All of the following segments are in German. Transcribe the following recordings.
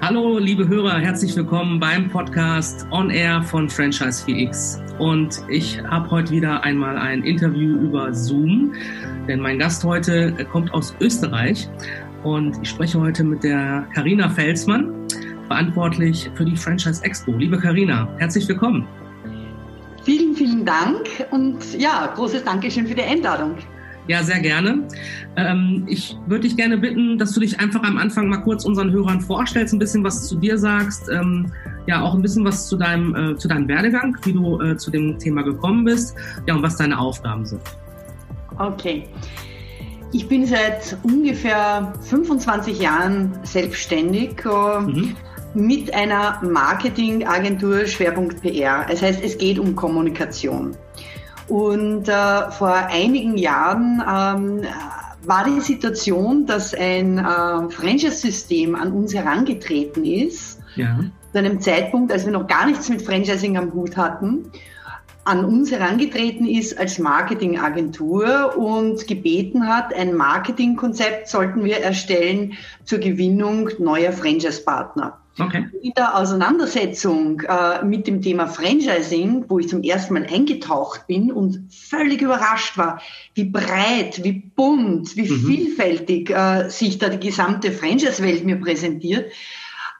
Hallo, liebe Hörer, herzlich willkommen beim Podcast On Air von Franchise 4X. Und ich habe heute wieder einmal ein Interview über Zoom, denn mein Gast heute kommt aus Österreich und ich spreche heute mit der Karina Felsmann, verantwortlich für die Franchise Expo. Liebe Karina, herzlich willkommen. Vielen, vielen Dank und ja, großes Dankeschön für die Einladung. Ja, sehr gerne. Ähm, ich würde dich gerne bitten, dass du dich einfach am Anfang mal kurz unseren Hörern vorstellst, ein bisschen was zu dir sagst, ähm, ja auch ein bisschen was zu deinem, äh, zu deinem Werdegang, wie du äh, zu dem Thema gekommen bist, ja und was deine Aufgaben sind. Okay. Ich bin seit ungefähr 25 Jahren selbstständig. Äh, mhm mit einer Marketingagentur Schwerpunkt PR. Das heißt, es geht um Kommunikation. Und äh, vor einigen Jahren ähm, war die Situation, dass ein äh, Franchise-System an uns herangetreten ist, ja. zu einem Zeitpunkt, als wir noch gar nichts mit Franchising am Hut hatten, an uns herangetreten ist als Marketingagentur und gebeten hat, ein Marketingkonzept sollten wir erstellen zur Gewinnung neuer Franchise-Partner. Okay. In der Auseinandersetzung äh, mit dem Thema Franchising, wo ich zum ersten Mal eingetaucht bin und völlig überrascht war, wie breit, wie bunt, wie mhm. vielfältig äh, sich da die gesamte Franchise-Welt mir präsentiert,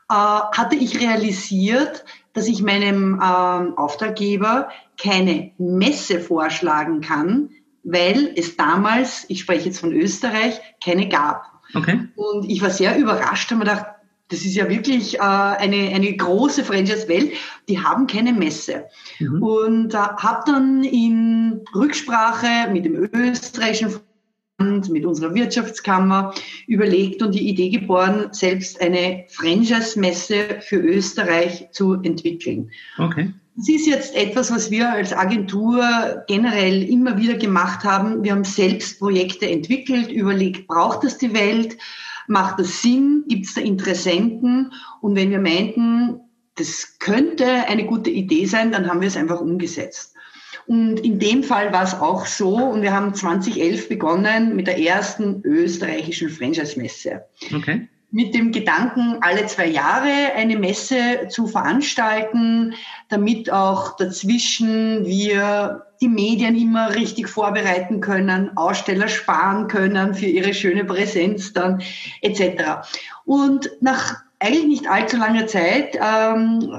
äh, hatte ich realisiert, dass ich meinem ähm, Auftraggeber keine Messe vorschlagen kann, weil es damals, ich spreche jetzt von Österreich, keine gab. Okay. Und ich war sehr überrascht und mir gedacht, das ist ja wirklich äh, eine, eine große Franchise-Welt. Die haben keine Messe. Mhm. Und äh, habe dann in Rücksprache mit dem österreichischen Verband, mit unserer Wirtschaftskammer überlegt und die Idee geboren, selbst eine Franchise-Messe für Österreich zu entwickeln. Okay. Das ist jetzt etwas, was wir als Agentur generell immer wieder gemacht haben. Wir haben selbst Projekte entwickelt, überlegt, braucht das die Welt? Macht das Sinn? Gibt es da Interessenten? Und wenn wir meinten, das könnte eine gute Idee sein, dann haben wir es einfach umgesetzt. Und in dem Fall war es auch so. Und wir haben 2011 begonnen mit der ersten österreichischen Franchise-Messe. Okay mit dem Gedanken, alle zwei Jahre eine Messe zu veranstalten, damit auch dazwischen wir die Medien immer richtig vorbereiten können, Aussteller sparen können für ihre schöne Präsenz dann etc. Und nach eigentlich nicht allzu langer Zeit ähm,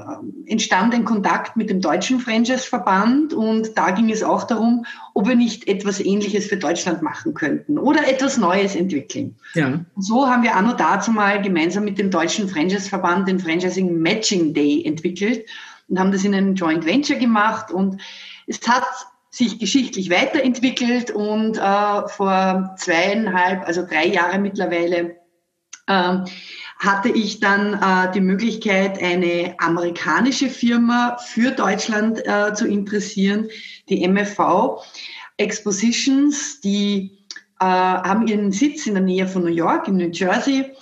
entstand ein Kontakt mit dem Deutschen Franchise-Verband und da ging es auch darum, ob wir nicht etwas Ähnliches für Deutschland machen könnten oder etwas Neues entwickeln. Ja. So haben wir anno dazu mal gemeinsam mit dem Deutschen Franchise-Verband den Franchising Matching Day entwickelt und haben das in einem Joint Venture gemacht und es hat sich geschichtlich weiterentwickelt und äh, vor zweieinhalb, also drei Jahre mittlerweile, äh, hatte ich dann äh, die Möglichkeit, eine amerikanische Firma für Deutschland äh, zu interessieren, die MFV Expositions, die äh, haben ihren Sitz in der Nähe von New York, in New Jersey,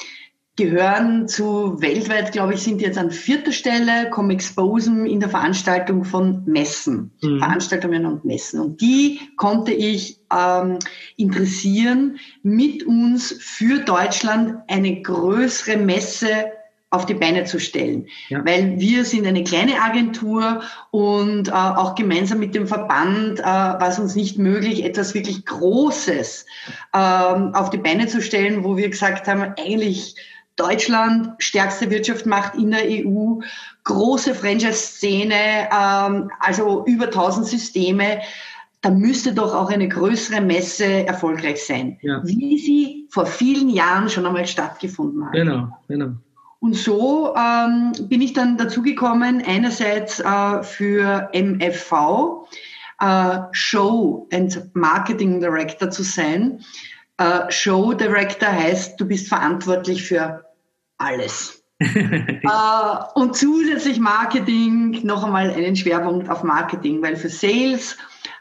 gehören zu weltweit, glaube ich, sind jetzt an vierter Stelle, kommen Exposen in der Veranstaltung von Messen, mhm. Veranstaltungen und Messen. Und die konnte ich ähm, interessieren, mit uns für Deutschland eine größere Messe auf die Beine zu stellen. Ja. Weil wir sind eine kleine Agentur und äh, auch gemeinsam mit dem Verband äh, war es uns nicht möglich, etwas wirklich Großes ähm, auf die Beine zu stellen, wo wir gesagt haben, eigentlich Deutschland stärkste Wirtschaft macht in der EU, große Franchise-Szene, ähm, also über 1000 Systeme. Da müsste doch auch eine größere Messe erfolgreich sein, ja. wie sie vor vielen Jahren schon einmal stattgefunden hat. Genau, genau. Und so ähm, bin ich dann dazu gekommen, einerseits äh, für MFV äh, Show and Marketing Director zu sein. Uh, Show Director heißt, du bist verantwortlich für alles. uh, und zusätzlich Marketing, noch einmal einen Schwerpunkt auf Marketing, weil für Sales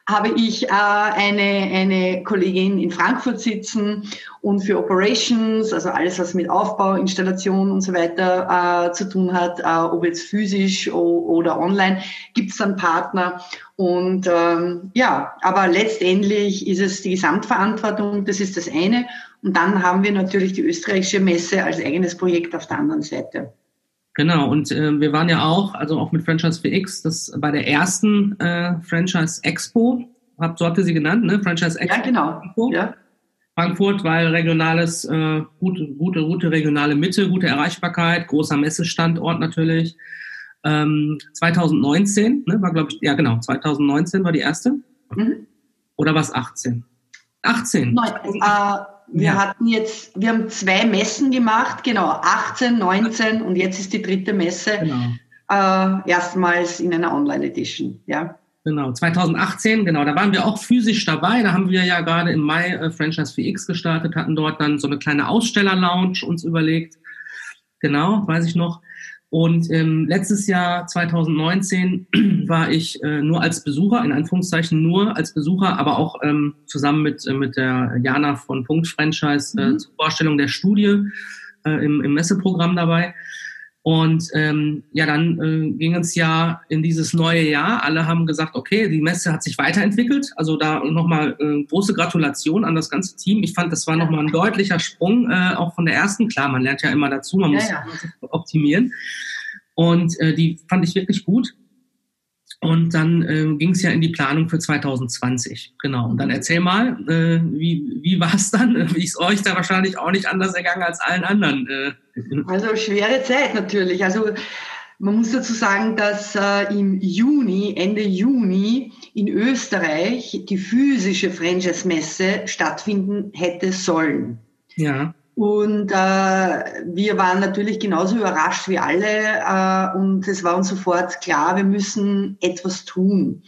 habe ich äh, eine, eine Kollegin in Frankfurt sitzen und für Operations, also alles, was mit Aufbau, Installation und so weiter äh, zu tun hat, äh, ob jetzt physisch oder online, gibt es dann Partner. Und ähm, ja, aber letztendlich ist es die Gesamtverantwortung, das ist das eine. Und dann haben wir natürlich die österreichische Messe als eigenes Projekt auf der anderen Seite. Genau, und äh, wir waren ja auch, also auch mit Franchise 4X, das bei der ersten äh, Franchise Expo, habt, so habt ihr sie genannt, ne? Franchise Expo. Ja, genau. Frankfurt. Ja. Frankfurt, weil regionales, äh, gute, gute, gute regionale Mitte, gute Erreichbarkeit, großer Messestandort natürlich. Ähm, 2019, ne, war glaube ich, ja genau, 2019 war die erste. Mhm. Oder war es 18? 18. Nein, äh, wir ja. hatten jetzt, wir haben zwei Messen gemacht, genau, 18, 19 und jetzt ist die dritte Messe. Genau. Äh, erstmals in einer Online-Edition, ja. Genau, 2018, genau, da waren wir auch physisch dabei. Da haben wir ja gerade im Mai äh, Franchise 4X gestartet, hatten dort dann so eine kleine Aussteller-Lounge uns überlegt. Genau, weiß ich noch. Und ähm, letztes Jahr, 2019, war ich äh, nur als Besucher, in Anführungszeichen nur als Besucher, aber auch ähm, zusammen mit, äh, mit der Jana von Punkt Franchise äh, mhm. zur Vorstellung der Studie äh, im, im Messeprogramm dabei. Und ähm, ja, dann äh, ging es ja in dieses neue Jahr. Alle haben gesagt, okay, die Messe hat sich weiterentwickelt. Also da nochmal äh, große Gratulation an das ganze Team. Ich fand, das war nochmal ein deutlicher Sprung, äh, auch von der ersten. Klar, man lernt ja immer dazu, man ja, muss ja. optimieren. Und äh, die fand ich wirklich gut. Und dann äh, ging es ja in die Planung für 2020. Genau. Und dann erzähl mal, äh, wie, wie war es dann? Wie ist euch da wahrscheinlich auch nicht anders ergangen als allen anderen? Äh. Also schwere Zeit natürlich. Also man muss dazu sagen, dass äh, im Juni, Ende Juni in Österreich die physische Franchise-Messe stattfinden hätte sollen. Ja. Und äh, wir waren natürlich genauso überrascht wie alle äh, und es war uns sofort klar, wir müssen etwas tun.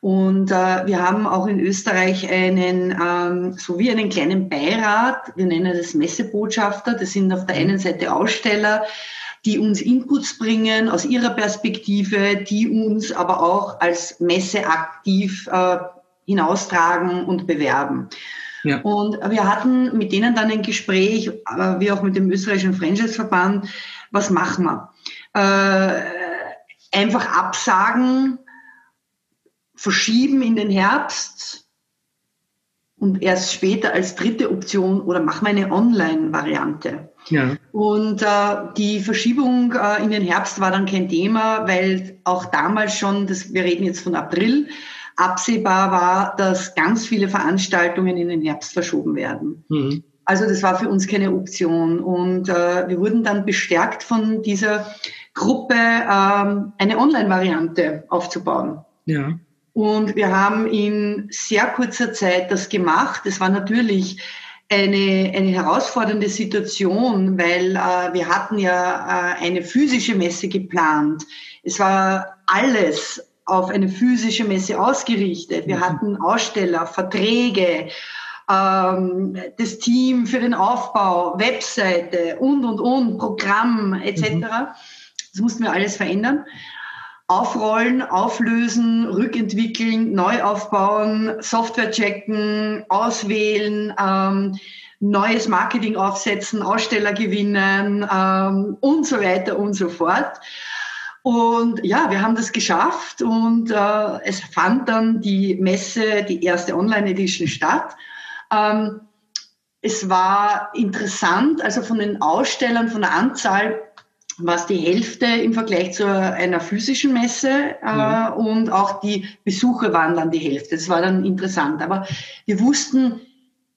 Und äh, wir haben auch in Österreich einen, ähm, so wie einen kleinen Beirat, wir nennen das Messebotschafter, das sind auf der einen Seite Aussteller, die uns Inputs bringen aus ihrer Perspektive, die uns aber auch als Messe aktiv äh, hinaustragen und bewerben. Ja. Und wir hatten mit denen dann ein Gespräch, äh, wie auch mit dem österreichischen Franchise-Verband, was machen wir? Äh, einfach absagen, verschieben in den Herbst und erst später als dritte Option oder machen wir eine Online-Variante. Ja. Und äh, die Verschiebung äh, in den Herbst war dann kein Thema, weil auch damals schon, das, wir reden jetzt von April, absehbar war, dass ganz viele Veranstaltungen in den Herbst verschoben werden. Mhm. Also das war für uns keine Option. Und äh, wir wurden dann bestärkt von dieser Gruppe, ähm, eine Online-Variante aufzubauen. Ja. Und wir haben in sehr kurzer Zeit das gemacht. Es war natürlich eine, eine herausfordernde Situation, weil äh, wir hatten ja äh, eine physische Messe geplant. Es war alles auf eine physische Messe ausgerichtet. Wir mhm. hatten Aussteller, Verträge, ähm, das Team für den Aufbau, Webseite und, und, und, Programm etc. Mhm. Das mussten wir alles verändern. Aufrollen, auflösen, rückentwickeln, neu aufbauen, Software checken, auswählen, ähm, neues Marketing aufsetzen, Aussteller gewinnen ähm, und so weiter und so fort. Und ja, wir haben das geschafft und äh, es fand dann die Messe, die erste Online-Edition statt. Ähm, es war interessant, also von den Ausstellern, von der Anzahl war es die Hälfte im Vergleich zu einer physischen Messe äh, ja. und auch die Besucher waren dann die Hälfte. Das war dann interessant. Aber wir wussten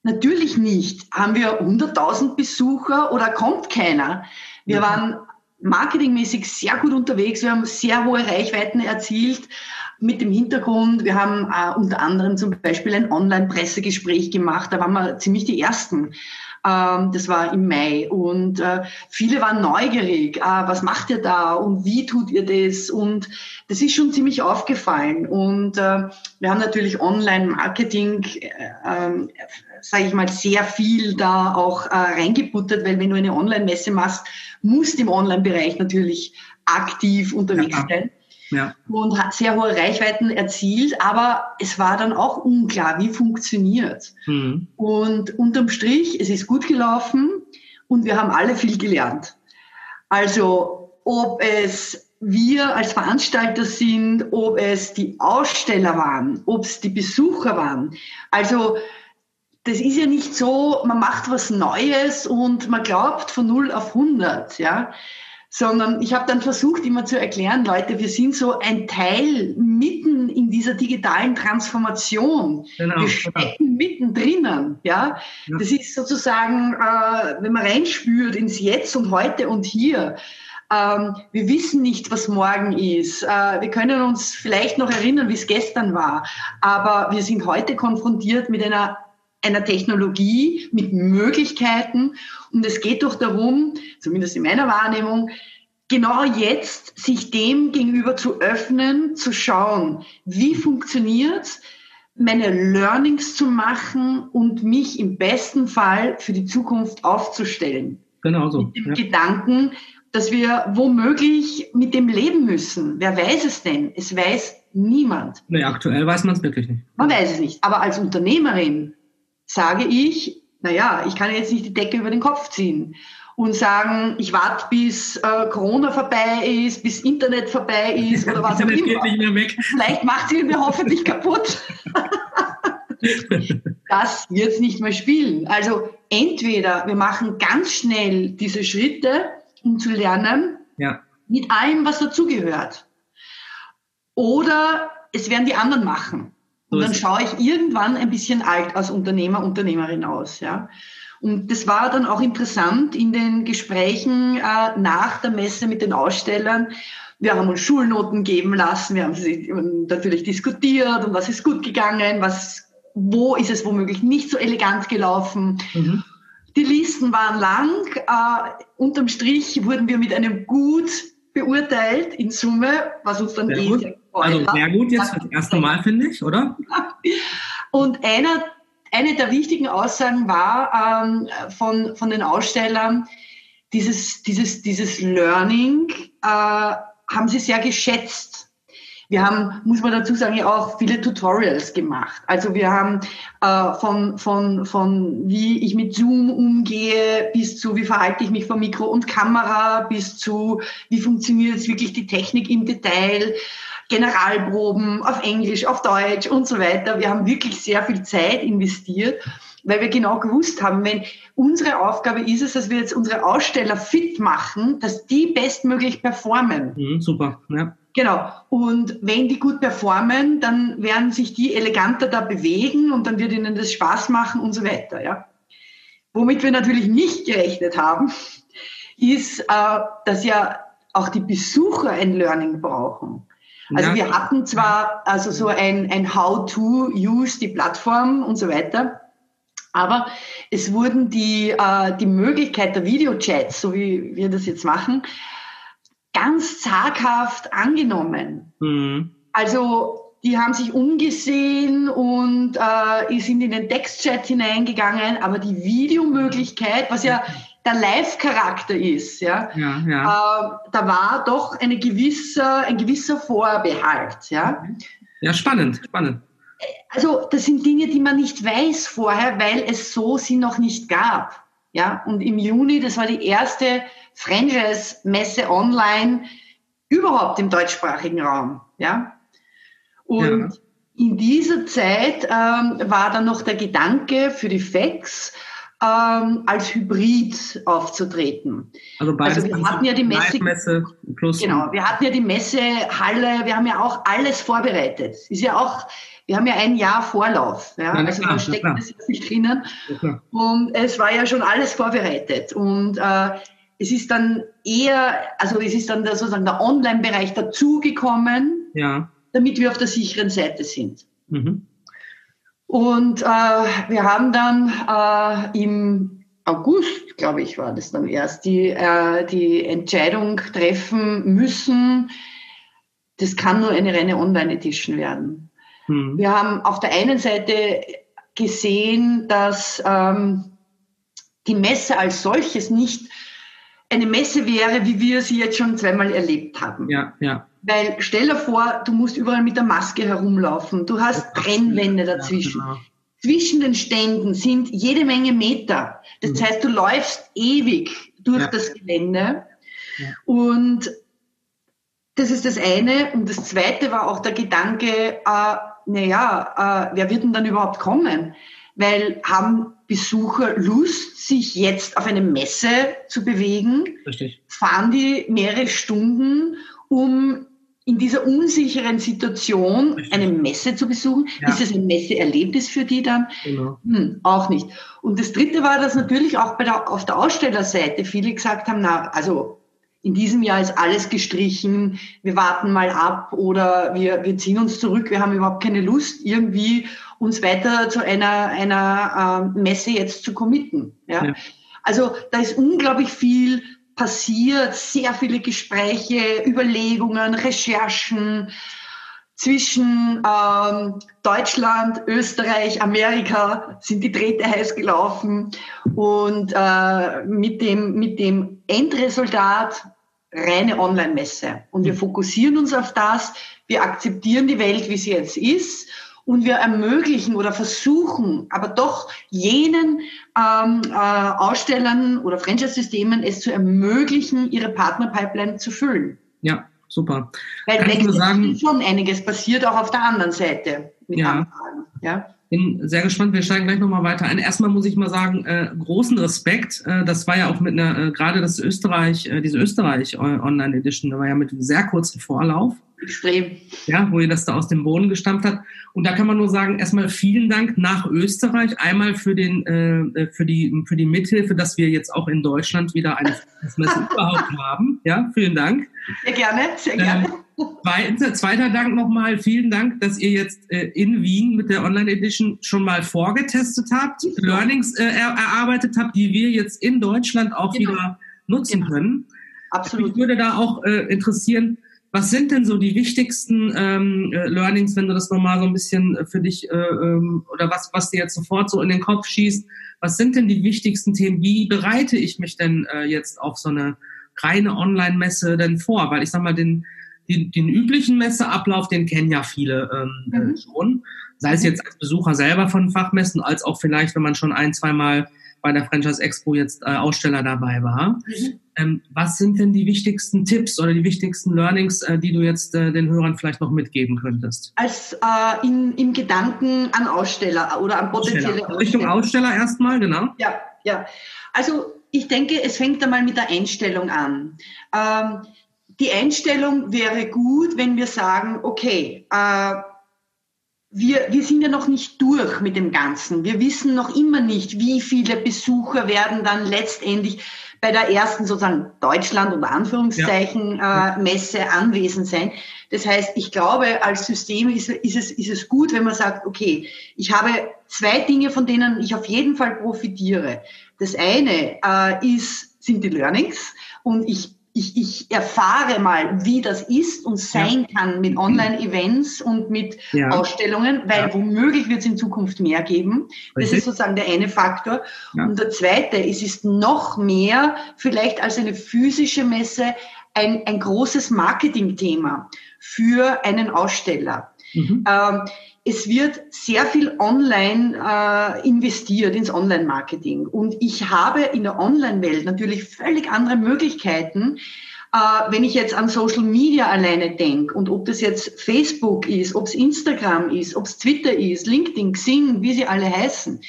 natürlich nicht, haben wir 100.000 Besucher oder kommt keiner. Wir ja. waren marketingmäßig sehr gut unterwegs. Wir haben sehr hohe Reichweiten erzielt mit dem Hintergrund, wir haben äh, unter anderem zum Beispiel ein Online-Pressegespräch gemacht, da waren wir ziemlich die Ersten. Ähm, das war im Mai und äh, viele waren neugierig, äh, was macht ihr da und wie tut ihr das? Und das ist schon ziemlich aufgefallen. Und äh, wir haben natürlich Online-Marketing, äh, äh, sage ich mal, sehr viel da auch äh, reingebuttert, weil wenn du eine Online-Messe machst, musst du im Online-Bereich natürlich aktiv unterwegs ja. sein. Ja. und hat sehr hohe Reichweiten erzielt, aber es war dann auch unklar, wie funktioniert. Mhm. Und unterm Strich, es ist gut gelaufen und wir haben alle viel gelernt. Also ob es wir als Veranstalter sind, ob es die Aussteller waren, ob es die Besucher waren. Also das ist ja nicht so, man macht was Neues und man glaubt von 0 auf 100, ja, sondern ich habe dann versucht immer zu erklären, Leute, wir sind so ein Teil mitten in dieser digitalen Transformation. Genau, wir stecken genau. mittendrin, ja? ja. Das ist sozusagen, äh, wenn man reinspürt ins Jetzt und heute und hier, ähm, wir wissen nicht, was morgen ist. Äh, wir können uns vielleicht noch erinnern, wie es gestern war. Aber wir sind heute konfrontiert mit einer, einer Technologie, mit Möglichkeiten. Und es geht doch darum, zumindest in meiner Wahrnehmung, genau jetzt sich dem gegenüber zu öffnen, zu schauen, wie funktioniert meine Learnings zu machen und mich im besten Fall für die Zukunft aufzustellen. Genau so. Mit dem ja. Gedanken, dass wir womöglich mit dem leben müssen. Wer weiß es denn? Es weiß niemand. Nee, aktuell weiß man es wirklich nicht. Man weiß es nicht. Aber als Unternehmerin sage ich, naja, ich kann jetzt nicht die Decke über den Kopf ziehen und sagen, ich warte, bis äh, Corona vorbei ist, bis Internet vorbei ist oder was auch immer. Vielleicht macht sie mir hoffentlich kaputt. das wird nicht mehr spielen. Also entweder wir machen ganz schnell diese Schritte, um zu lernen, ja. mit allem, was dazugehört. Oder es werden die anderen machen. Und dann schaue ich irgendwann ein bisschen alt als Unternehmer, Unternehmerin aus. Ja. Und das war dann auch interessant in den Gesprächen äh, nach der Messe mit den Ausstellern. Wir haben uns Schulnoten geben lassen, wir haben sie natürlich diskutiert und was ist gut gegangen, was, wo ist es womöglich nicht so elegant gelaufen. Mhm. Die Listen waren lang. Äh, unterm Strich wurden wir mit einem Gut beurteilt in Summe, was uns dann sehr eh gut. sehr Also sehr gut jetzt das erste Mal, finde ich, oder? Und einer, eine der wichtigen Aussagen war ähm, von, von den Ausstellern, dieses, dieses, dieses Learning äh, haben sie sehr geschätzt. Wir haben, muss man dazu sagen, ja auch viele Tutorials gemacht. Also wir haben äh, von, von, von wie ich mit Zoom umgehe bis zu wie verhalte ich mich vor Mikro und Kamera bis zu wie funktioniert jetzt wirklich die Technik im Detail. Generalproben auf Englisch, auf Deutsch und so weiter. Wir haben wirklich sehr viel Zeit investiert, weil wir genau gewusst haben, wenn unsere Aufgabe ist es, dass wir jetzt unsere Aussteller fit machen, dass die bestmöglich performen. Mhm, super, ja. Genau. Und wenn die gut performen, dann werden sich die eleganter da bewegen und dann wird ihnen das Spaß machen und so weiter, ja. Womit wir natürlich nicht gerechnet haben, ist, äh, dass ja auch die Besucher ein Learning brauchen. Also ja. wir hatten zwar also so ein, ein How to use die Plattform und so weiter, aber es wurden die, äh, die Möglichkeit der Videochats, so wie wir das jetzt machen, ganz zaghaft angenommen. Mhm. Also die haben sich umgesehen und äh, sind in den Textchat hineingegangen, aber die Videomöglichkeit, was ja der Live-Charakter ist, ja, ja, ja. Äh, da war doch eine gewisse, ein gewisser Vorbehalt. Ja, ja spannend, spannend. Also das sind Dinge, die man nicht weiß vorher, weil es so sie noch nicht gab. Ja, und im Juni, das war die erste Franchise-Messe online überhaupt im deutschsprachigen Raum. Ja? Und ja. in dieser Zeit ähm, war dann noch der Gedanke für die FEX, ähm, als Hybrid aufzutreten. Also, also wir hatten ja die Messe, Messe plus genau, wir hatten ja die Messehalle, wir haben ja auch alles vorbereitet. Ist ja auch, wir haben ja ein Jahr Vorlauf, ja, ja also klar, da steckt das jetzt nicht drinnen. Ja, und es war ja schon alles vorbereitet und äh, es ist dann eher, also es ist dann der, sozusagen der Online-Bereich dazugekommen, ja. damit wir auf der sicheren Seite sind. Mhm. Und äh, wir haben dann äh, im August, glaube ich, war das dann erst, die, äh, die Entscheidung treffen müssen, das kann nur eine reine Online-Edition werden. Mhm. Wir haben auf der einen Seite gesehen, dass ähm, die Messe als solches nicht eine Messe wäre, wie wir sie jetzt schon zweimal erlebt haben. Ja, ja. Weil stell dir vor, du musst überall mit der Maske herumlaufen. Du hast Trennwände dazwischen. Ja, genau. Zwischen den Ständen sind jede Menge Meter. Das mhm. heißt, du läufst ewig durch ja. das Gelände. Ja. Und das ist das eine. Und das zweite war auch der Gedanke, äh, naja, äh, wer wird denn dann überhaupt kommen? Weil haben Besucher Lust, sich jetzt auf eine Messe zu bewegen? Richtig. Fahren die mehrere Stunden, um in dieser unsicheren Situation Richtig. eine Messe zu besuchen? Ja. Ist es ein Messeerlebnis für die dann? Genau. Hm, auch nicht. Und das Dritte war, dass natürlich auch bei der, auf der Ausstellerseite viele gesagt haben, na, also in diesem Jahr ist alles gestrichen, wir warten mal ab oder wir, wir ziehen uns zurück, wir haben überhaupt keine Lust, irgendwie uns weiter zu einer, einer äh, Messe jetzt zu committen. Ja? ja? Also da ist unglaublich viel passiert, sehr viele Gespräche, Überlegungen, Recherchen zwischen ähm, Deutschland, Österreich, Amerika sind die Drähte heiß gelaufen und äh, mit, dem, mit dem Endresultat reine Online-Messe. Und wir fokussieren uns auf das, wir akzeptieren die Welt, wie sie jetzt ist. Und wir ermöglichen oder versuchen, aber doch jenen ähm, äh, Ausstellern oder Franchise-Systemen es zu ermöglichen, ihre Partner-Pipeline zu füllen. Ja, super. Weil Kann ich nur sagen, schon einiges passiert auch auf der anderen Seite mit ja. Anfragen. Ja bin sehr gespannt. Wir steigen gleich nochmal weiter ein. Erstmal muss ich mal sagen, äh, großen Respekt. Äh, das war ja auch mit einer, äh, gerade das Österreich, äh, diese Österreich Online Edition, da war ja mit sehr kurzem Vorlauf. Extrem. Ja, wo ihr das da aus dem Boden gestampft habt. Und da kann man nur sagen, erstmal vielen Dank nach Österreich. Einmal für den, äh, für die, für die Mithilfe, dass wir jetzt auch in Deutschland wieder eine Messe überhaupt haben. Ja, vielen Dank. Sehr gerne, sehr gerne. Ähm, Zweiter, Dank nochmal, vielen Dank, dass ihr jetzt äh, in Wien mit der Online Edition schon mal vorgetestet habt, Learnings äh, erarbeitet habt, die wir jetzt in Deutschland auch genau. wieder nutzen genau. können. Absolut. Mich würde da auch äh, interessieren, was sind denn so die wichtigsten ähm, äh, Learnings, wenn du das nochmal so ein bisschen für dich äh, ähm, oder was, was dir jetzt sofort so in den Kopf schießt? Was sind denn die wichtigsten Themen? Wie bereite ich mich denn äh, jetzt auf so eine reine Online-Messe denn vor? Weil ich sag mal, den den, den üblichen Messeablauf, den kennen ja viele ähm, äh, mhm. schon. Sei es mhm. jetzt als Besucher selber von Fachmessen, als auch vielleicht, wenn man schon ein, zweimal bei der Franchise Expo jetzt äh, Aussteller dabei war. Mhm. Ähm, was sind denn die wichtigsten Tipps oder die wichtigsten Learnings, äh, die du jetzt äh, den Hörern vielleicht noch mitgeben könntest? Als äh, in, im Gedanken an Aussteller oder an potenzielle Aussteller. Richtung Aussteller erstmal, genau. Ja, ja. Also ich denke, es fängt einmal mit der Einstellung an. Ähm, die Einstellung wäre gut, wenn wir sagen, okay, äh, wir, wir sind ja noch nicht durch mit dem Ganzen. Wir wissen noch immer nicht, wie viele Besucher werden dann letztendlich bei der ersten sozusagen Deutschland unter Anführungszeichen ja. äh, Messe anwesend sein. Das heißt, ich glaube, als System ist, ist, es, ist es gut, wenn man sagt, okay, ich habe zwei Dinge, von denen ich auf jeden Fall profitiere. Das eine äh, ist, sind die Learnings und ich ich, ich erfahre mal, wie das ist und sein ja. kann mit Online-Events und mit ja. Ausstellungen, weil ja. womöglich wird es in Zukunft mehr geben. Das ist sozusagen der eine Faktor. Und der zweite, es ist noch mehr vielleicht als eine physische Messe ein, ein großes Marketingthema für einen Aussteller. Mhm. Ähm, es wird sehr viel online äh, investiert ins Online-Marketing. Und ich habe in der Online-Welt natürlich völlig andere Möglichkeiten, äh, wenn ich jetzt an Social Media alleine denke und ob das jetzt Facebook ist, ob es Instagram ist, ob es Twitter ist, LinkedIn, Xing, wie sie alle heißen.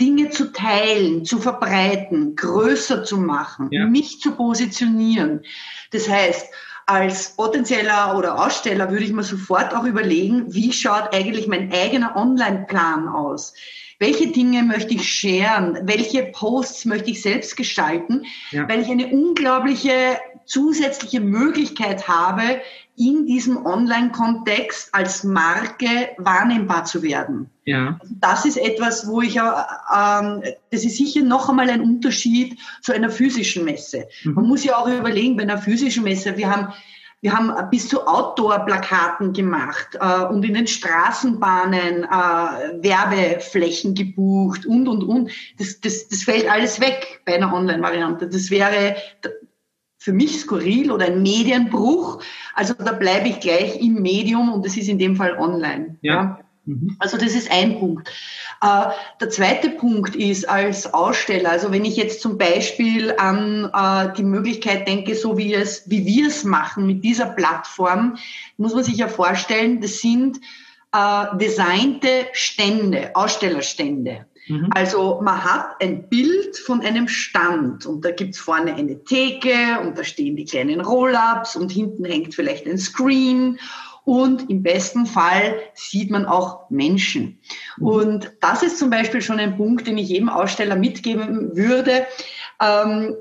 Dinge zu teilen, zu verbreiten, größer zu machen, ja. mich zu positionieren. Das heißt, als potenzieller oder Aussteller würde ich mir sofort auch überlegen, wie schaut eigentlich mein eigener Online-Plan aus? Welche Dinge möchte ich sharen? Welche Posts möchte ich selbst gestalten? Ja. Weil ich eine unglaubliche zusätzliche Möglichkeit habe, in diesem Online-Kontext als Marke wahrnehmbar zu werden. Ja. Also das ist etwas, wo ich, ähm, das ist sicher noch einmal ein Unterschied zu einer physischen Messe. Mhm. Man muss ja auch überlegen, bei einer physischen Messe, wir haben wir haben bis zu Outdoor-Plakaten gemacht äh, und in den Straßenbahnen äh, Werbeflächen gebucht und, und, und. Das, das, das fällt alles weg bei einer Online-Variante. Das wäre, für mich skurril oder ein Medienbruch. Also da bleibe ich gleich im Medium und das ist in dem Fall online. Ja. ja. Mhm. Also das ist ein Punkt. Äh, der zweite Punkt ist als Aussteller, also wenn ich jetzt zum Beispiel an äh, die Möglichkeit denke, so wie, es, wie wir es machen mit dieser Plattform, muss man sich ja vorstellen, das sind äh, designte Stände, Ausstellerstände. Mhm. Also man hat ein Bild von einem Stand und da gibt's vorne eine Theke und da stehen die kleinen Roll-ups und hinten hängt vielleicht ein Screen und im besten Fall sieht man auch Menschen. Mhm. Und das ist zum Beispiel schon ein Punkt, den ich jedem Aussteller mitgeben würde. Ähm,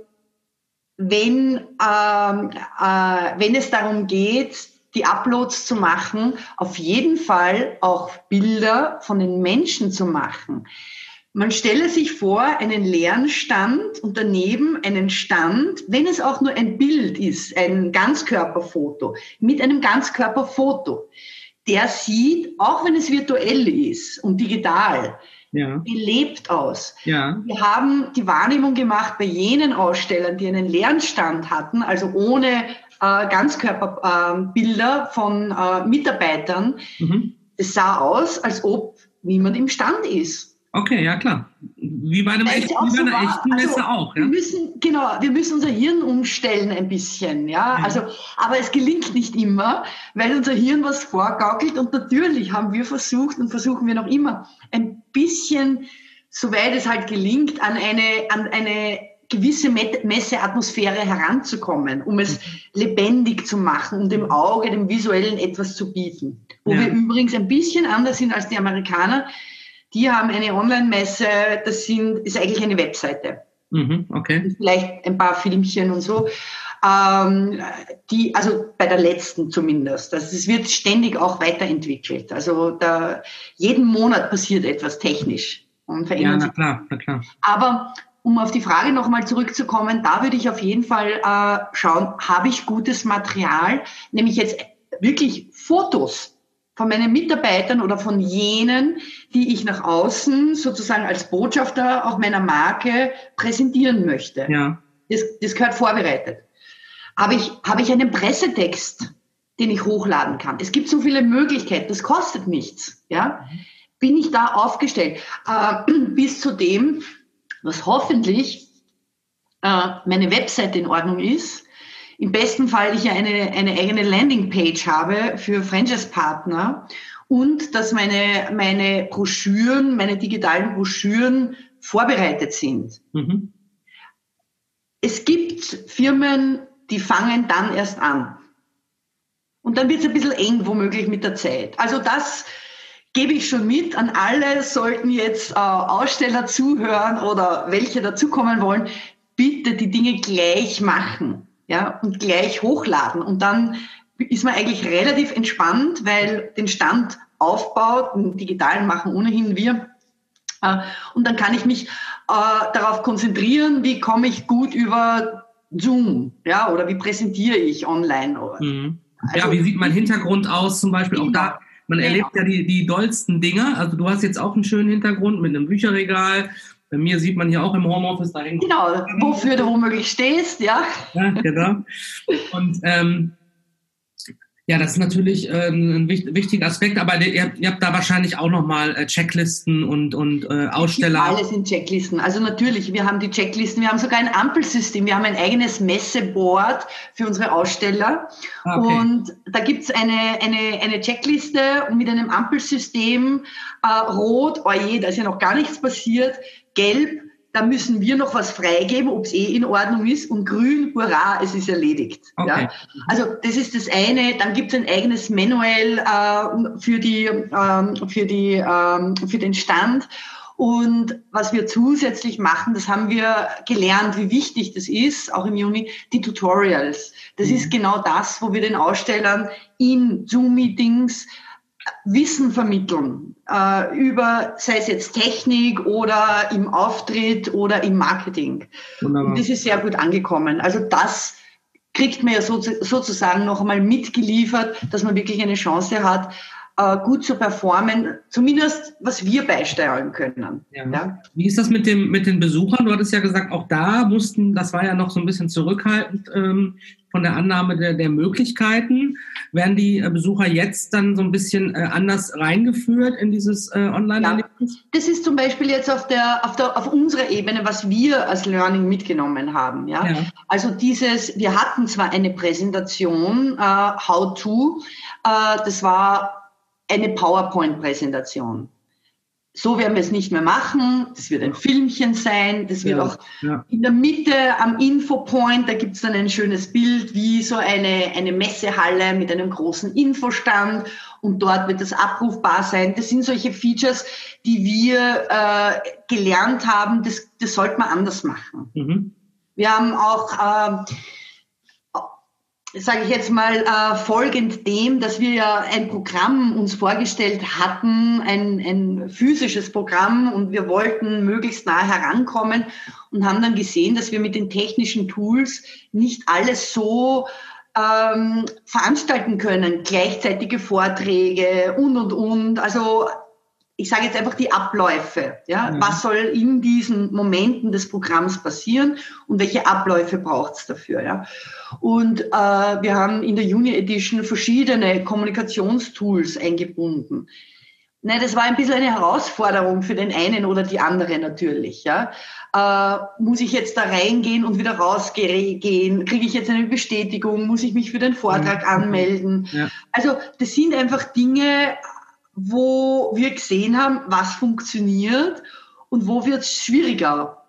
wenn, ähm, äh, wenn es darum geht, die Uploads zu machen, auf jeden Fall auch Bilder von den Menschen zu machen. Man stelle sich vor, einen leeren Stand und daneben einen Stand, wenn es auch nur ein Bild ist, ein Ganzkörperfoto, mit einem Ganzkörperfoto. Der sieht, auch wenn es virtuell ist und digital, ja. belebt aus. Ja. Wir haben die Wahrnehmung gemacht bei jenen Ausstellern, die einen leeren Stand hatten, also ohne äh, Ganzkörperbilder äh, von äh, Mitarbeitern. Mhm. Es sah aus, als ob niemand im Stand ist. Okay, ja klar. Wie bei, einem echten, wie bei einer echten Messe also, auch. Ja? Wir müssen, genau, wir müssen unser Hirn umstellen ein bisschen, ja? ja. Also, aber es gelingt nicht immer, weil unser Hirn was vorgaukelt und natürlich haben wir versucht und versuchen wir noch immer ein bisschen, soweit es halt gelingt, an eine, an eine gewisse Messeatmosphäre heranzukommen, um es mhm. lebendig zu machen, um dem Auge, dem Visuellen etwas zu bieten. Wo wir übrigens ein bisschen anders sind als die Amerikaner die haben eine Online-Messe, das sind, ist eigentlich eine Webseite. Mhm, okay. Vielleicht ein paar Filmchen und so. Ähm, die, also bei der letzten zumindest. Also es wird ständig auch weiterentwickelt. Also da, jeden Monat passiert etwas technisch und verändert ja, na klar, na klar. Aber um auf die Frage nochmal zurückzukommen, da würde ich auf jeden Fall äh, schauen, habe ich gutes Material, nämlich jetzt wirklich Fotos von meinen Mitarbeitern oder von jenen, die ich nach außen sozusagen als Botschafter auch meiner Marke präsentieren möchte. Ja. Das, das gehört vorbereitet. Habe ich, habe ich einen Pressetext, den ich hochladen kann? Es gibt so viele Möglichkeiten, das kostet nichts. Ja? Bin ich da aufgestellt? Äh, bis zu dem, was hoffentlich äh, meine Webseite in Ordnung ist, im besten Fall ich ja eine, eine eigene Landingpage habe für Franchise-Partner und dass meine, meine Broschüren, meine digitalen Broschüren vorbereitet sind. Mhm. Es gibt Firmen, die fangen dann erst an. Und dann wird es ein bisschen eng womöglich mit der Zeit. Also das gebe ich schon mit an alle, sollten jetzt äh, Aussteller zuhören oder welche dazukommen wollen, bitte die Dinge gleich machen ja, und gleich hochladen. Und dann ist man eigentlich relativ entspannt, weil den Stand aufbaut, den digitalen machen ohnehin wir. Äh, und dann kann ich mich äh, darauf konzentrieren, wie komme ich gut über Zoom, ja, oder wie präsentiere ich online. Mhm. Also, ja, wie sieht mein Hintergrund aus zum Beispiel? Auch da, man genau. erlebt ja die, die dollsten Dinge. Also du hast jetzt auch einen schönen Hintergrund mit einem Bücherregal bei mir sieht man hier auch im Homeoffice da hängt. Genau, wofür du womöglich stehst, ja. Ja, genau. Und ähm, ja, das ist natürlich äh, ein wichtiger Aspekt, aber ihr, ihr, habt da wahrscheinlich auch nochmal äh, Checklisten und, und äh, Aussteller. Alle sind Checklisten. Also natürlich, wir haben die Checklisten, wir haben sogar ein Ampelsystem, wir haben ein eigenes Messeboard für unsere Aussteller. Ah, okay. Und da gibt's eine, eine, eine Checkliste mit einem Ampelsystem, äh, rot, oje, da ist ja noch gar nichts passiert, gelb, da müssen wir noch was freigeben, ob es eh in Ordnung ist. Und grün, hurra, es ist erledigt. Okay. Ja? Also das ist das eine. Dann gibt es ein eigenes Manual äh, für, die, ähm, für, die, ähm, für den Stand. Und was wir zusätzlich machen, das haben wir gelernt, wie wichtig das ist, auch im Juni, die Tutorials. Das mhm. ist genau das, wo wir den Ausstellern in Zoom-Meetings Wissen vermitteln äh, über, sei es jetzt Technik oder im Auftritt oder im Marketing. Wunderbar. Und das ist sehr gut angekommen. Also das kriegt man ja so, sozusagen noch einmal mitgeliefert, dass man wirklich eine Chance hat, äh, gut zu performen, zumindest was wir beisteuern können. Ja. Ja? Wie ist das mit, dem, mit den Besuchern? Du hattest ja gesagt, auch da mussten, das war ja noch so ein bisschen zurückhaltend ähm, von der Annahme der, der Möglichkeiten. Werden die äh, Besucher jetzt dann so ein bisschen äh, anders reingeführt in dieses äh, Online-Erlebnis? Ja. Das ist zum Beispiel jetzt auf, der, auf, der, auf unserer Ebene, was wir als Learning mitgenommen haben. Ja? ja. Also dieses, wir hatten zwar eine Präsentation, äh, How to, äh, das war eine PowerPoint-Präsentation. So werden wir es nicht mehr machen. Das wird ein Filmchen sein. Das wird ja, auch ja. in der Mitte am Infopoint, da gibt es dann ein schönes Bild, wie so eine, eine Messehalle mit einem großen Infostand. Und dort wird das abrufbar sein. Das sind solche Features, die wir äh, gelernt haben. Das, das sollte man anders machen. Mhm. Wir haben auch äh, sage ich jetzt mal, äh, folgend dem, dass wir ja ein Programm uns vorgestellt hatten, ein, ein physisches Programm und wir wollten möglichst nah herankommen und haben dann gesehen, dass wir mit den technischen Tools nicht alles so ähm, veranstalten können, gleichzeitige Vorträge und und und. Also ich sage jetzt einfach die Abläufe. Ja? Mhm. Was soll in diesen Momenten des Programms passieren und welche Abläufe braucht es dafür? Ja? Und äh, wir haben in der Juni Edition verschiedene Kommunikationstools eingebunden. Ne, das war ein bisschen eine Herausforderung für den einen oder die andere natürlich. Ja? Äh, muss ich jetzt da reingehen und wieder rausgehen? Kriege ich jetzt eine Bestätigung? Muss ich mich für den Vortrag mhm. anmelden? Ja. Also das sind einfach Dinge, wo wir gesehen haben, was funktioniert und wo wird es schwieriger.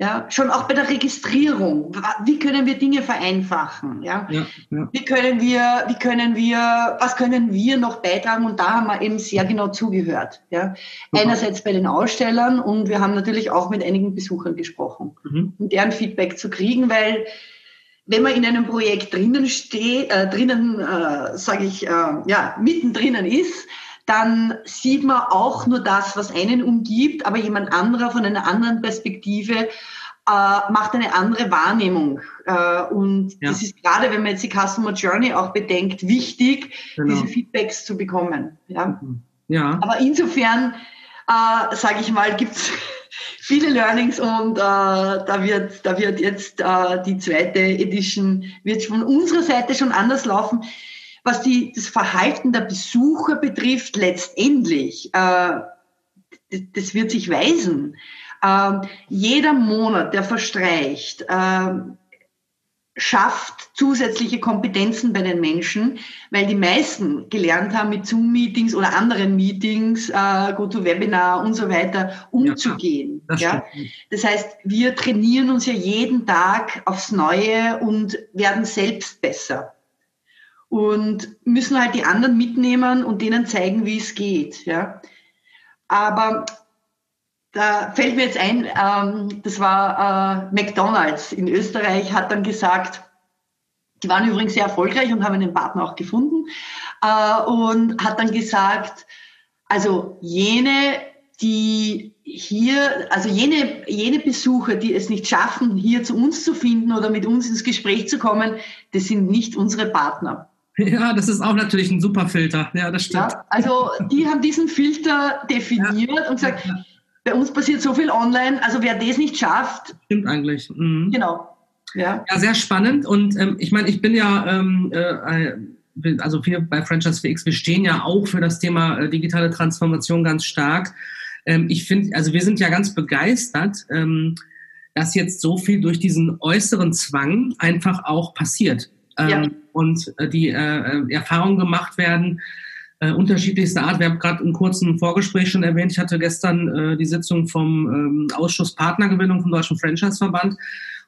Ja, schon auch bei der Registrierung. Wie können wir Dinge vereinfachen? Ja? ja, ja. Wie können wir, wie können wir, was können wir noch beitragen? Und da haben wir eben sehr genau zugehört. Ja? Einerseits bei den Ausstellern und wir haben natürlich auch mit einigen Besuchern gesprochen, mhm. um deren Feedback zu kriegen, weil wenn man in einem Projekt drinnen steht, äh, drinnen, äh, sage ich, äh, ja, mittendrin ist, dann sieht man auch nur das, was einen umgibt, aber jemand anderer von einer anderen Perspektive äh, macht eine andere Wahrnehmung. Äh, und ja. das ist gerade, wenn man jetzt die Customer Journey auch bedenkt, wichtig, genau. diese Feedbacks zu bekommen. Ja. ja. Aber insofern, äh, sage ich mal, gibt's viele Learnings und äh, da wird da wird jetzt äh, die zweite Edition wird von unserer Seite schon anders laufen was die, das Verhalten der Besucher betrifft, letztendlich, äh, das wird sich weisen. Äh, jeder Monat, der verstreicht, äh, schafft zusätzliche Kompetenzen bei den Menschen, weil die meisten gelernt haben, mit Zoom-Meetings oder anderen Meetings, äh, GoToWebinar und so weiter umzugehen. Ja, das, ja? das heißt, wir trainieren uns ja jeden Tag aufs Neue und werden selbst besser und müssen halt die anderen mitnehmen und denen zeigen, wie es geht. Ja. Aber da fällt mir jetzt ein, ähm, das war äh, McDonald's in Österreich, hat dann gesagt, die waren übrigens sehr erfolgreich und haben einen Partner auch gefunden äh, und hat dann gesagt, also jene, die hier, also jene, jene Besucher, die es nicht schaffen, hier zu uns zu finden oder mit uns ins Gespräch zu kommen, das sind nicht unsere Partner. Ja, das ist auch natürlich ein super Filter. Ja, das stimmt. Ja, also die haben diesen Filter definiert ja. und gesagt, ja. bei uns passiert so viel online, also wer das nicht schafft. Stimmt eigentlich. Mhm. Genau. Ja. ja, sehr spannend. Und ähm, ich meine, ich bin ja, ähm, äh, also wir bei Franchise VX, wir stehen ja auch für das Thema äh, digitale Transformation ganz stark. Ähm, ich finde, also wir sind ja ganz begeistert, ähm, dass jetzt so viel durch diesen äußeren Zwang einfach auch passiert. Ähm, ja und äh, die äh, Erfahrungen gemacht werden, äh, unterschiedlichster Art. Wir haben gerade im kurzen Vorgespräch schon erwähnt, ich hatte gestern äh, die Sitzung vom ähm, Ausschuss Partnergewinnung vom Deutschen Franchise-Verband.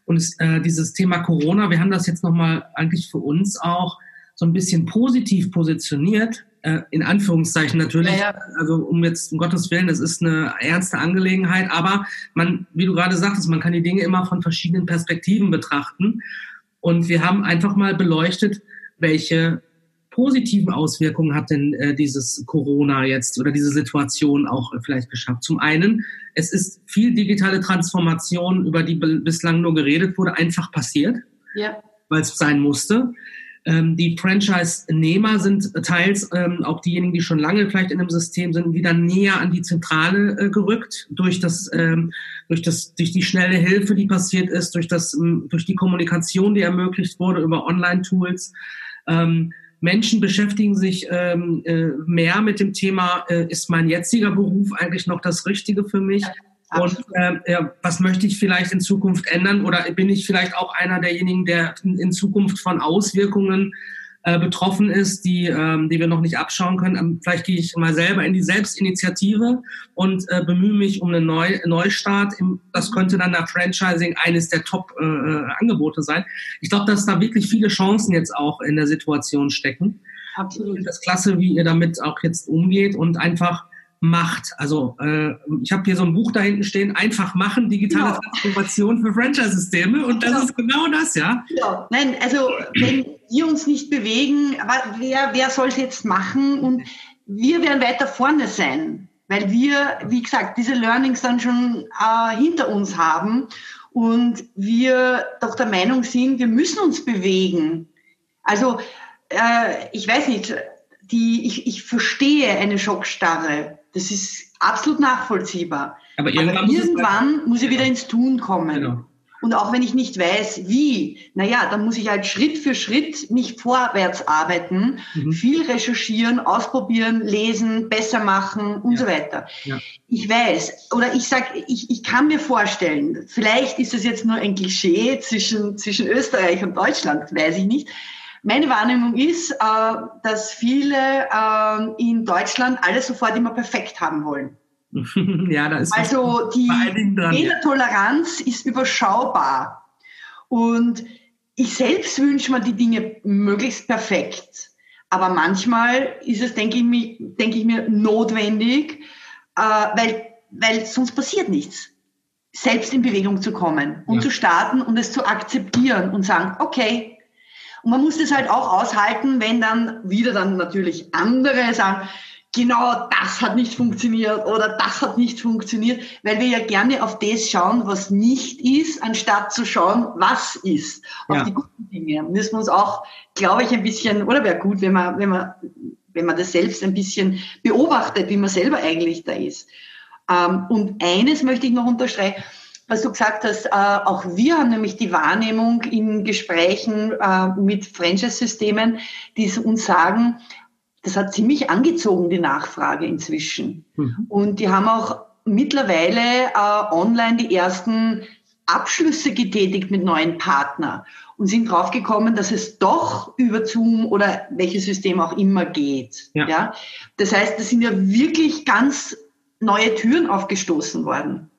Und es, äh, dieses Thema Corona, wir haben das jetzt nochmal eigentlich für uns auch so ein bisschen positiv positioniert, äh, in Anführungszeichen natürlich, ja, ja. also um jetzt um Gottes Willen, es ist eine ernste Angelegenheit, aber man, wie du gerade sagtest, man kann die Dinge immer von verschiedenen Perspektiven betrachten und wir haben einfach mal beleuchtet, welche positiven Auswirkungen hat denn äh, dieses Corona jetzt oder diese Situation auch vielleicht geschafft? Zum einen, es ist viel digitale Transformation, über die bislang nur geredet wurde, einfach passiert, ja. weil es sein musste. Ähm, die Franchise-Nehmer sind teils ähm, auch diejenigen, die schon lange vielleicht in dem System sind, wieder näher an die Zentrale äh, gerückt durch das, ähm, durch das, durch die schnelle Hilfe, die passiert ist, durch das, durch die Kommunikation, die ermöglicht wurde über Online-Tools. Ähm, Menschen beschäftigen sich ähm, äh, mehr mit dem Thema, äh, ist mein jetziger Beruf eigentlich noch das Richtige für mich? Und äh, ja, was möchte ich vielleicht in Zukunft ändern? Oder bin ich vielleicht auch einer derjenigen, der in Zukunft von Auswirkungen äh, betroffen ist, die, ähm, die wir noch nicht abschauen können? Ähm, vielleicht gehe ich mal selber in die Selbstinitiative und äh, bemühe mich um einen Neu Neustart. Das könnte dann der Franchising eines der Top-Angebote äh, sein. Ich glaube, dass da wirklich viele Chancen jetzt auch in der Situation stecken. Absolut. Das klasse, wie ihr damit auch jetzt umgeht und einfach macht. Also äh, ich habe hier so ein Buch da hinten stehen, einfach machen, digitale genau. Transformation für Franchise-Systeme und das genau. ist genau das, ja? Genau. Nein, also wenn wir uns nicht bewegen, wer, wer soll es jetzt machen und wir werden weiter vorne sein, weil wir, wie gesagt, diese Learnings dann schon äh, hinter uns haben und wir doch der Meinung sind, wir müssen uns bewegen. Also äh, ich weiß nicht, die, ich, ich verstehe eine Schockstarre das ist absolut nachvollziehbar. Aber irgendwann, Aber irgendwann muss, ich wieder ins Tun kommen. Genau. Und auch wenn ich nicht weiß, wie, naja, dann muss ich halt Schritt für Schritt mich vorwärts arbeiten, mhm. viel recherchieren, ausprobieren, lesen, besser machen und ja. so weiter. Ja. Ich weiß, oder ich sag, ich, ich kann mir vorstellen, vielleicht ist das jetzt nur ein Klischee zwischen, zwischen Österreich und Deutschland, weiß ich nicht. Meine Wahrnehmung ist, äh, dass viele äh, in Deutschland alles sofort immer perfekt haben wollen. ja, da ist also die Fehlertoleranz ist überschaubar. Und ich selbst wünsche mir die Dinge möglichst perfekt. Aber manchmal ist es, denke ich, mir, denke ich mir, notwendig, äh, weil, weil sonst passiert nichts. Selbst in Bewegung zu kommen und ja. zu starten und es zu akzeptieren und sagen, okay, und man muss das halt auch aushalten, wenn dann wieder dann natürlich andere sagen, genau das hat nicht funktioniert oder das hat nicht funktioniert, weil wir ja gerne auf das schauen, was nicht ist, anstatt zu schauen, was ist. Auf ja. die guten Dinge müssen wir uns auch, glaube ich, ein bisschen, oder wäre gut, wenn man, wenn man, wenn man das selbst ein bisschen beobachtet, wie man selber eigentlich da ist. Ähm, und eines möchte ich noch unterstreichen, was du gesagt hast, äh, auch wir haben nämlich die Wahrnehmung in Gesprächen äh, mit Franchise-Systemen, die uns sagen, das hat ziemlich angezogen, die Nachfrage inzwischen. Mhm. Und die haben auch mittlerweile äh, online die ersten Abschlüsse getätigt mit neuen Partnern und sind draufgekommen, dass es doch über Zoom oder welches System auch immer geht. Ja. ja? Das heißt, da sind ja wirklich ganz neue Türen aufgestoßen worden.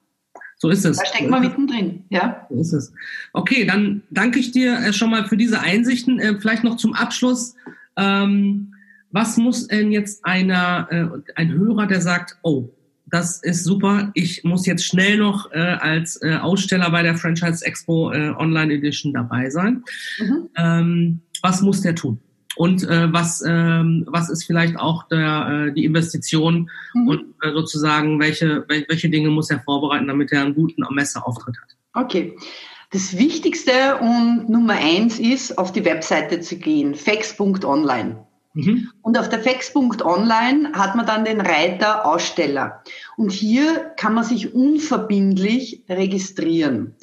So ist es. Da steckt man mittendrin, ja. So ist es. Okay, dann danke ich dir äh, schon mal für diese Einsichten. Äh, vielleicht noch zum Abschluss. Ähm, was muss denn jetzt einer, äh, ein Hörer, der sagt, oh, das ist super, ich muss jetzt schnell noch als Aussteller bei der Franchise Expo Online Edition dabei sein. Mhm. Ähm, was muss der tun? Und äh, was, ähm, was ist vielleicht auch der, äh, die Investition mhm. und äh, sozusagen welche, welche Dinge muss er vorbereiten, damit er einen guten Messeauftritt hat. Okay. Das Wichtigste und Nummer eins ist, auf die Webseite zu gehen, fax.online. Mhm. Und auf der fax.online hat man dann den Reiter Aussteller. Und hier kann man sich unverbindlich registrieren.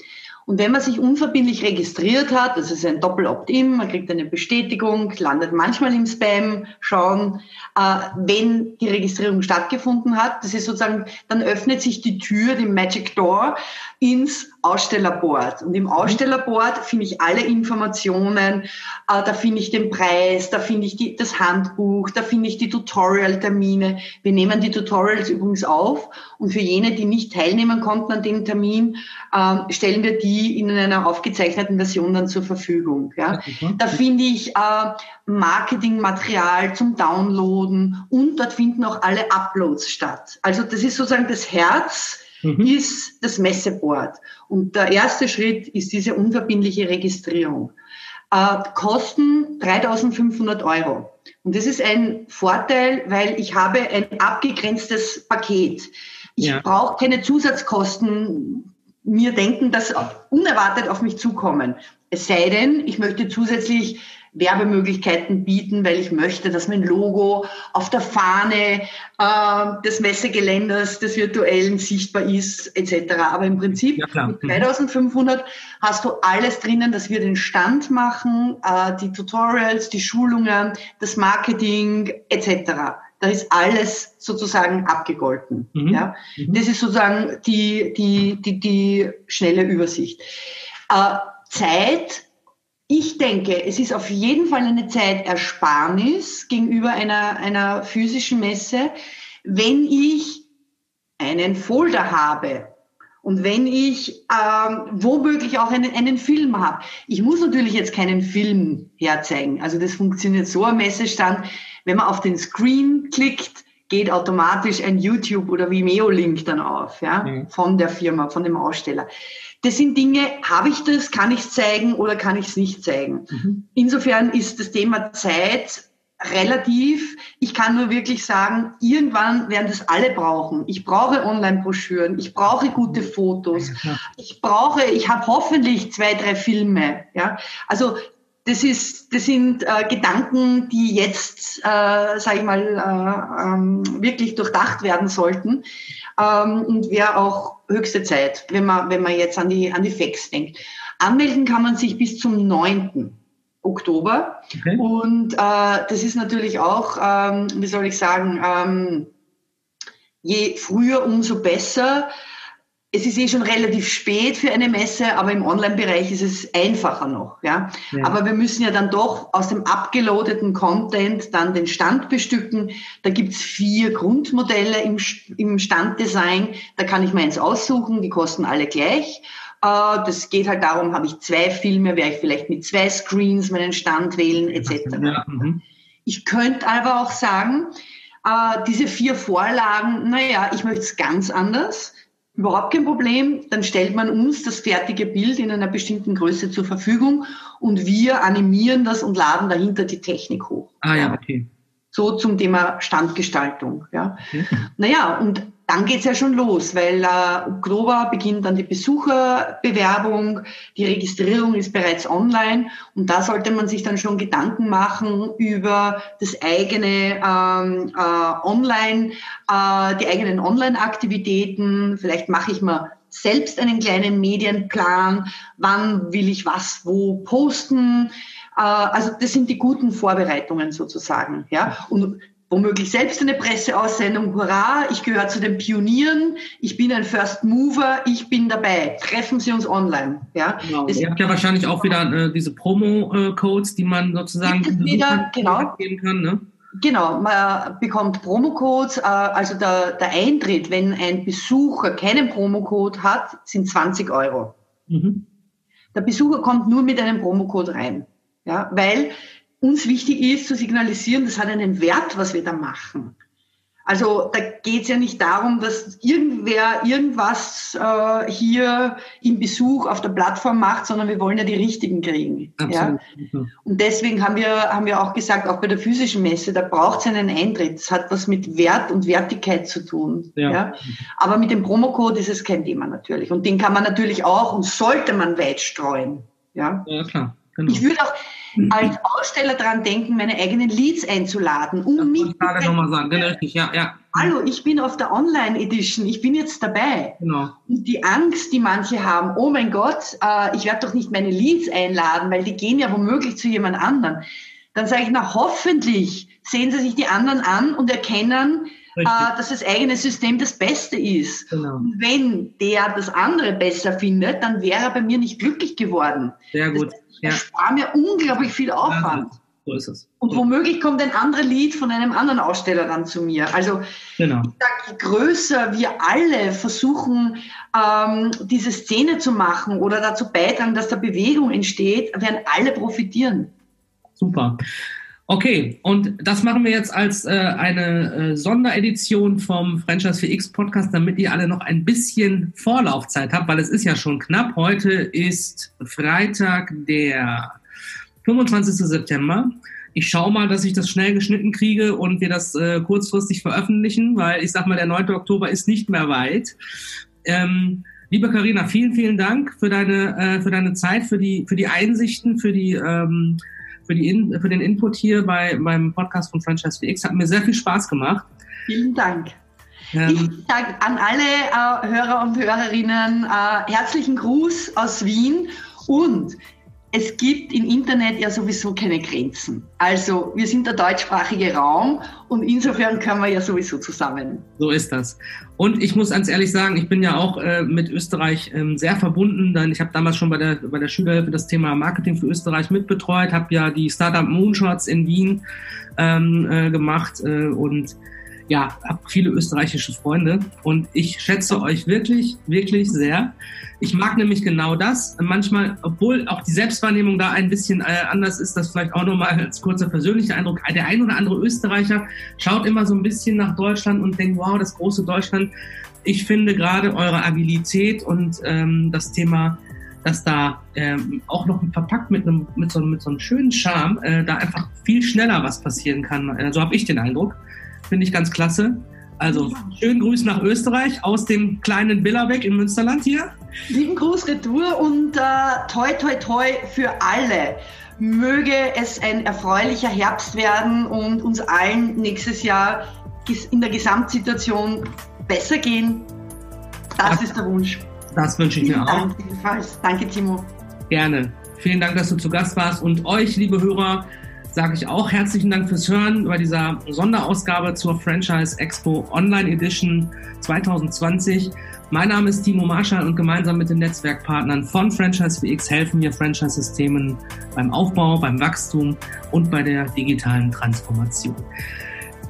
Und wenn man sich unverbindlich registriert hat, das ist ein Doppel-Opt-in, man kriegt eine Bestätigung, landet manchmal im Spam, schauen, äh, wenn die Registrierung stattgefunden hat, das ist sozusagen, dann öffnet sich die Tür, die Magic Door, ins Ausstellerboard. Und im. Ausstellerboard finde ich alle Informationen, äh, da finde ich den Preis, da finde ich die, das Handbuch, da finde ich die Tutorial-Termine. Wir nehmen die Tutorials übrigens auf und für jene, die nicht teilnehmen konnten an dem Termin, äh, stellen wir die in einer aufgezeichneten Version dann zur Verfügung. Ja. Da finde ich äh, Marketingmaterial zum Downloaden und dort finden auch alle Uploads statt. Also das ist sozusagen das Herz mhm. ist das Messeboard. Und der erste Schritt ist diese unverbindliche Registrierung. Äh, Kosten 3500 Euro. Und das ist ein Vorteil, weil ich habe ein abgegrenztes Paket. Ich ja. brauche keine Zusatzkosten mir denken, dass unerwartet auf mich zukommen. Es sei denn, ich möchte zusätzlich Werbemöglichkeiten bieten, weil ich möchte, dass mein Logo auf der Fahne äh, des Messegeländers, des virtuellen sichtbar ist, etc. Aber im Prinzip ja, mit 2500 mhm. hast du alles drinnen, dass wir den Stand machen, äh, die Tutorials, die Schulungen, das Marketing etc. Da ist alles sozusagen abgegolten. Mhm. Ja? Mhm. Das ist sozusagen die, die, die, die schnelle Übersicht. Äh, Zeit ich denke, es ist auf jeden Fall eine Zeitersparnis gegenüber einer, einer physischen Messe, wenn ich einen Folder habe und wenn ich ähm, womöglich auch einen, einen Film habe. Ich muss natürlich jetzt keinen Film herzeigen. Also das funktioniert so am Messestand. Wenn man auf den Screen klickt, geht automatisch ein YouTube- oder Vimeo-Link dann auf, ja, mhm. von der Firma, von dem Aussteller. Das sind Dinge, habe ich das, kann ich es zeigen oder kann ich es nicht zeigen? Mhm. Insofern ist das Thema Zeit relativ. Ich kann nur wirklich sagen, irgendwann werden das alle brauchen. Ich brauche Online-Broschüren, ich brauche gute Fotos, ich brauche, ich habe hoffentlich zwei, drei Filme. Ja, also das ist, das sind äh, Gedanken, die jetzt, äh, sage ich mal, äh, ähm, wirklich durchdacht werden sollten ähm, und wäre auch höchste Zeit, wenn man, wenn man jetzt an die, an die Facts denkt. Anmelden kann man sich bis zum 9. Oktober. Okay. Und äh, das ist natürlich auch, ähm, wie soll ich sagen, ähm, je früher, umso besser es ist eh schon relativ spät für eine Messe, aber im Online-Bereich ist es einfacher noch. Ja? ja? Aber wir müssen ja dann doch aus dem abgeloadeten Content dann den Stand bestücken. Da gibt's vier Grundmodelle im, im Standdesign. Da kann ich meins aussuchen, die kosten alle gleich. Äh, das geht halt darum, habe ich zwei Filme, werde ich vielleicht mit zwei Screens meinen Stand wählen, etc. Ja, mhm. ich könnte aber auch sagen, äh, diese vier Vorlagen, naja, ich möchte es ganz anders Überhaupt kein Problem. Dann stellt man uns das fertige Bild in einer bestimmten Größe zur Verfügung und wir animieren das und laden dahinter die Technik hoch. Ah ja, okay. So zum Thema Standgestaltung. Ja. Okay. Naja, und dann geht's ja schon los, weil äh, Oktober beginnt dann die Besucherbewerbung, die Registrierung ist bereits online und da sollte man sich dann schon Gedanken machen über das eigene ähm, äh, Online, äh, die eigenen Online-Aktivitäten. Vielleicht mache ich mal selbst einen kleinen Medienplan, wann will ich was wo posten. Äh, also das sind die guten Vorbereitungen sozusagen. Ja? Und womöglich selbst eine Presseaussendung, hurra, ich gehöre zu den Pionieren, ich bin ein First Mover, ich bin dabei. Treffen Sie uns online. Ja, genau. Ihr habt ja wahrscheinlich auch wieder äh, diese Promo-Codes, die man sozusagen wieder, genau. geben kann. Ne? Genau, man bekommt Promo-Codes, äh, also der, der Eintritt, wenn ein Besucher keinen Promo-Code hat, sind 20 Euro. Mhm. Der Besucher kommt nur mit einem Promo-Code rein. Ja, weil uns wichtig ist zu signalisieren, das hat einen Wert, was wir da machen. Also da geht es ja nicht darum, dass irgendwer irgendwas äh, hier im Besuch auf der Plattform macht, sondern wir wollen ja die richtigen kriegen. Ja? Und deswegen haben wir, haben wir auch gesagt, auch bei der physischen Messe, da braucht es einen Eintritt. Das hat was mit Wert und Wertigkeit zu tun. Ja. ja? Aber mit dem Promocode ist es kein Thema natürlich. Und den kann man natürlich auch und sollte man weit streuen. Ja, ja klar. Genau. Ich würde auch, Mhm. Als Aussteller daran denken, meine eigenen Leads einzuladen, um das mich. Ich gerade nochmal sagen, genau richtig, ja, ja. Hallo, ich bin auf der Online Edition, ich bin jetzt dabei. Genau. Und die Angst, die manche haben, oh mein Gott, äh, ich werde doch nicht meine Leads einladen, weil die gehen ja womöglich zu jemand anderen. Dann sage ich, na hoffentlich sehen sie sich die anderen an und erkennen, äh, dass das eigene System das Beste ist. Genau. Und wenn der das andere besser findet, dann wäre er bei mir nicht glücklich geworden. Sehr gut. Das, ja. spare mir unglaublich viel Aufwand. Ja, so ist es. Und womöglich kommt ein anderer Lied von einem anderen Aussteller dann zu mir. Also genau. je größer wir alle versuchen, ähm, diese Szene zu machen oder dazu beitragen, dass da Bewegung entsteht, werden alle profitieren. Super. Okay, und das machen wir jetzt als äh, eine äh, Sonderedition vom Franchise 4X Podcast, damit ihr alle noch ein bisschen Vorlaufzeit habt, weil es ist ja schon knapp. Heute ist Freitag, der 25. September. Ich schaue mal, dass ich das schnell geschnitten kriege und wir das äh, kurzfristig veröffentlichen, weil ich sag mal, der 9. Oktober ist nicht mehr weit. Ähm, liebe Karina, vielen, vielen Dank für deine, äh, für deine Zeit, für die, für die Einsichten, für die ähm, für, die für den Input hier bei meinem Podcast von Franchise VX. Hat mir sehr viel Spaß gemacht. Vielen Dank. Ähm, ich sage an alle äh, Hörer und Hörerinnen äh, herzlichen Gruß aus Wien und es gibt im Internet ja sowieso keine Grenzen. Also wir sind der deutschsprachige Raum und insofern können wir ja sowieso zusammen. So ist das. Und ich muss ganz ehrlich sagen, ich bin ja auch äh, mit Österreich ähm, sehr verbunden, denn ich habe damals schon bei der, bei der Schülerhilfe das Thema Marketing für Österreich mitbetreut, habe ja die Startup Moonshots in Wien ähm, äh, gemacht äh, und ja, habe viele österreichische Freunde und ich schätze euch wirklich, wirklich sehr. Ich mag nämlich genau das. Manchmal, obwohl auch die Selbstwahrnehmung da ein bisschen äh, anders ist, das vielleicht auch nochmal als kurzer persönlicher Eindruck. Der ein oder andere Österreicher schaut immer so ein bisschen nach Deutschland und denkt, wow, das große Deutschland. Ich finde gerade eure Agilität und ähm, das Thema dass da ähm, auch noch verpackt mit einem mit so, mit so einem schönen Charme äh, da einfach viel schneller was passieren kann. Äh, so habe ich den Eindruck. Finde ich ganz klasse. Also schönen Gruß nach Österreich aus dem kleinen Billerbeck im Münsterland hier. Lieben Gruß Retour und äh, toi toi toi für alle. Möge es ein erfreulicher Herbst werden und uns allen nächstes Jahr in der Gesamtsituation besser gehen. Das, das ist der Wunsch. Das wünsche ich mir auch. Dank, Danke, Timo. Gerne. Vielen Dank, dass du zu Gast warst und euch, liebe Hörer, sage ich auch herzlichen Dank fürs Hören bei dieser Sonderausgabe zur Franchise Expo Online Edition 2020. Mein Name ist Timo Marschall und gemeinsam mit den Netzwerkpartnern von Franchise VX helfen wir Franchise-Systemen beim Aufbau, beim Wachstum und bei der digitalen Transformation.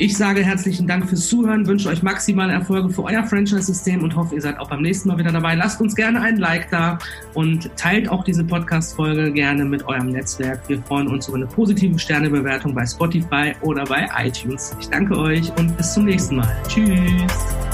Ich sage herzlichen Dank fürs Zuhören, wünsche euch maximale Erfolge für euer Franchise-System und hoffe, ihr seid auch beim nächsten Mal wieder dabei. Lasst uns gerne ein Like da und teilt auch diese Podcast-Folge gerne mit eurem Netzwerk. Wir freuen uns über eine positive Sternebewertung bei Spotify oder bei iTunes. Ich danke euch und bis zum nächsten Mal. Tschüss.